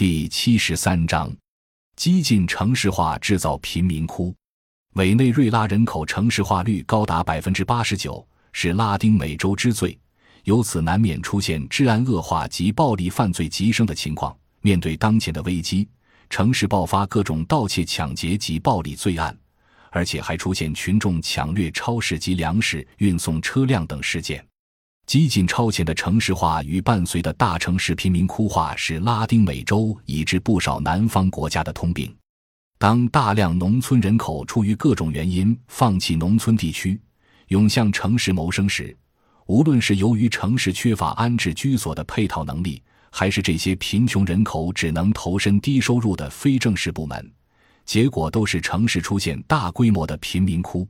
第七十三章：激进城市化制造贫民窟。委内瑞拉人口城市化率高达百分之八十九，是拉丁美洲之最，由此难免出现治安恶化及暴力犯罪急升的情况。面对当前的危机，城市爆发各种盗窃、抢劫及暴力罪案，而且还出现群众抢掠超市及粮食运送车辆等事件。激进超前的城市化与伴随的大城市贫民窟化是拉丁美洲以至不少南方国家的通病。当大量农村人口出于各种原因放弃农村地区，涌向城市谋生时，无论是由于城市缺乏安置居所的配套能力，还是这些贫穷人口只能投身低收入的非正式部门，结果都是城市出现大规模的贫民窟。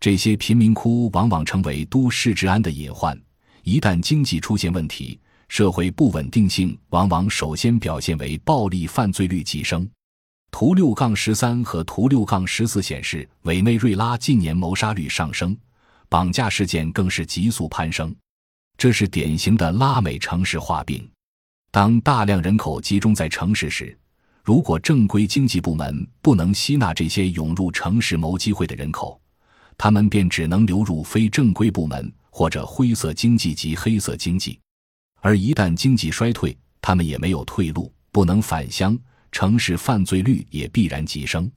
这些贫民窟往往成为都市治安的隐患。一旦经济出现问题，社会不稳定性往往首先表现为暴力犯罪率急升。图六杠十三和图六杠十四显示，委内瑞拉近年谋杀率上升，绑架事件更是急速攀升。这是典型的拉美城市化病。当大量人口集中在城市时，如果正规经济部门不能吸纳这些涌入城市谋机会的人口，他们便只能流入非正规部门或者灰色经济及黑色经济。而一旦经济衰退，他们也没有退路，不能返乡。城市犯罪率也必然急升。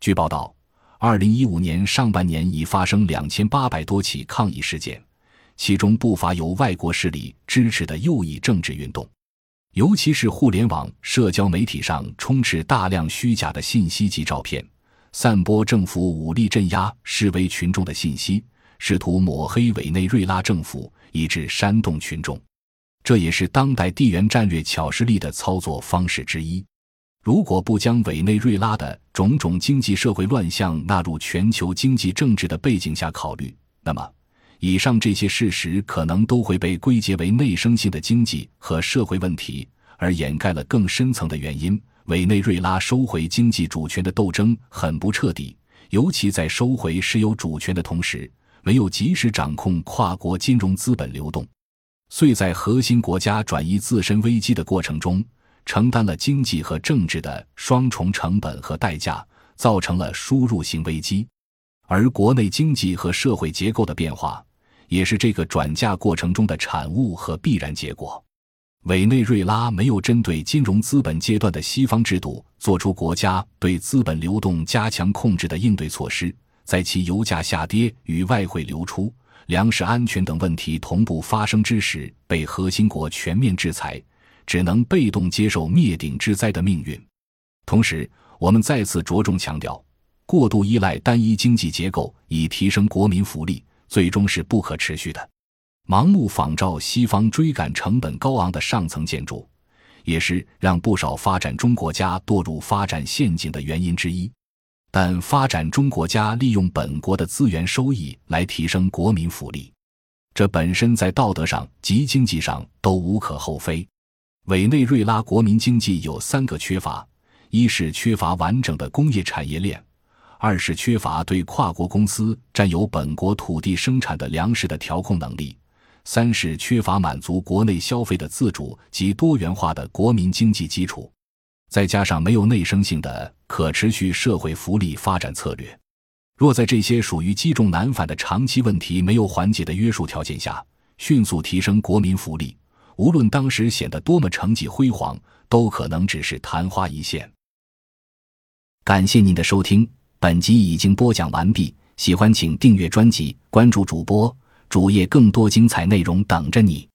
据报道，二零一五年上半年已发生两千八百多起抗议事件，其中不乏由外国势力支持的右翼政治运动。尤其是互联网、社交媒体上充斥大量虚假的信息及照片，散播政府武力镇压示威群众的信息，试图抹黑委内瑞拉政府，以致煽动群众。这也是当代地缘战略巧实力的操作方式之一。如果不将委内瑞拉的种种经济社会乱象纳入全球经济政治的背景下考虑，那么以上这些事实可能都会被归结为内生性的经济和社会问题，而掩盖了更深层的原因。委内瑞拉收回经济主权的斗争很不彻底，尤其在收回石油主权的同时，没有及时掌控跨国金融资本流动，遂在核心国家转移自身危机的过程中。承担了经济和政治的双重成本和代价，造成了输入性危机，而国内经济和社会结构的变化，也是这个转嫁过程中的产物和必然结果。委内瑞拉没有针对金融资本阶段的西方制度做出国家对资本流动加强控制的应对措施，在其油价下跌与外汇流出、粮食安全等问题同步发生之时，被核心国全面制裁。只能被动接受灭顶之灾的命运。同时，我们再次着重强调，过度依赖单一经济结构以提升国民福利，最终是不可持续的。盲目仿照西方追赶成本高昂的上层建筑，也是让不少发展中国家堕入发展陷阱的原因之一。但发展中国家利用本国的资源收益来提升国民福利，这本身在道德上及经济上都无可厚非。委内瑞拉国民经济有三个缺乏：一是缺乏完整的工业产业链；二是缺乏对跨国公司占有本国土地生产的粮食的调控能力；三是缺乏满足国内消费的自主及多元化的国民经济基础。再加上没有内生性的可持续社会福利发展策略，若在这些属于积重难返的长期问题没有缓解的约束条件下，迅速提升国民福利。无论当时显得多么成绩辉煌，都可能只是昙花一现。感谢您的收听，本集已经播讲完毕。喜欢请订阅专辑，关注主播主页，更多精彩内容等着你。